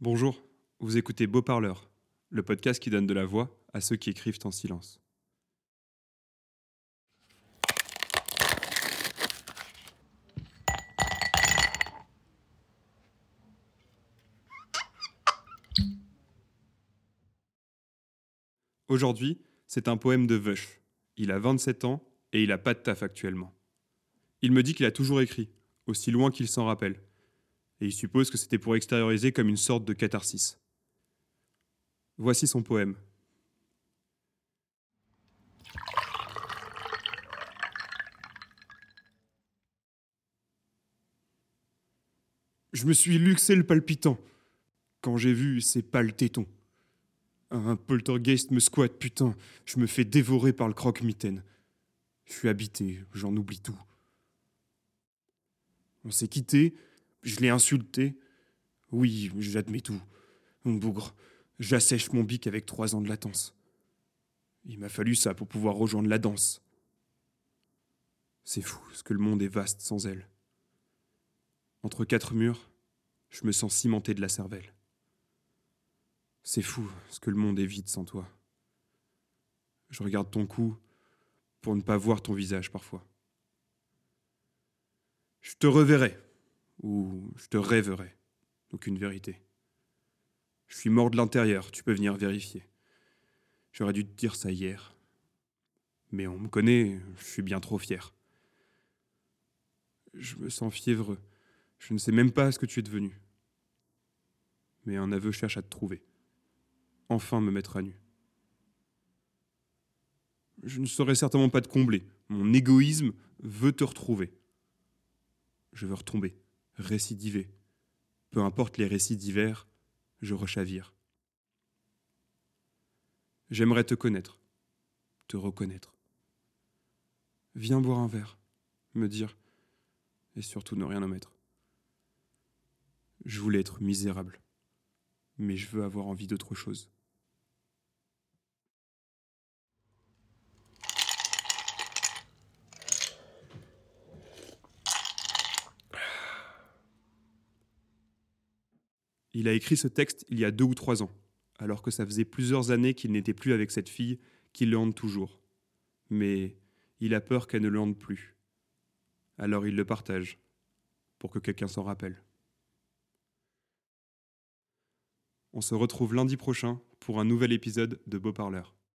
Bonjour, vous écoutez Beau Parleur, le podcast qui donne de la voix à ceux qui écrivent en silence. Aujourd'hui, c'est un poème de Vush. Il a 27 ans et il a pas de taf actuellement. Il me dit qu'il a toujours écrit, aussi loin qu'il s'en rappelle et il suppose que c'était pour extérioriser comme une sorte de catharsis. Voici son poème. Je me suis luxé le palpitant quand j'ai vu ces pâles tétons. Un poltergeist me squatte, putain, je me fais dévorer par le croque-mitaine. Je suis habité, j'en oublie tout. On s'est quitté, je l'ai insulté. Oui, j'admets tout. Bougre, j'assèche mon bic avec trois ans de latence. Il m'a fallu ça pour pouvoir rejoindre la danse. C'est fou ce que le monde est vaste sans elle. Entre quatre murs, je me sens cimenté de la cervelle. C'est fou ce que le monde est vide sans toi. Je regarde ton cou pour ne pas voir ton visage parfois. Je te reverrai, ou je te rêverai. Aucune vérité. Je suis mort de l'intérieur, tu peux venir vérifier. J'aurais dû te dire ça hier. Mais on me connaît, je suis bien trop fier. Je me sens fiévreux. Je ne sais même pas ce que tu es devenu. Mais un aveu cherche à te trouver. Enfin me mettre à nu. Je ne saurais certainement pas te combler. Mon égoïsme veut te retrouver. Je veux retomber récidiver. Peu importe les récits divers, je rechavire. J'aimerais te connaître, te reconnaître. Viens boire un verre, me dire, et surtout ne rien omettre. Je voulais être misérable, mais je veux avoir envie d'autre chose. Il a écrit ce texte il y a deux ou trois ans, alors que ça faisait plusieurs années qu'il n'était plus avec cette fille qui le hante toujours. Mais il a peur qu'elle ne le hante plus. Alors il le partage, pour que quelqu'un s'en rappelle. On se retrouve lundi prochain pour un nouvel épisode de Beau Parleur.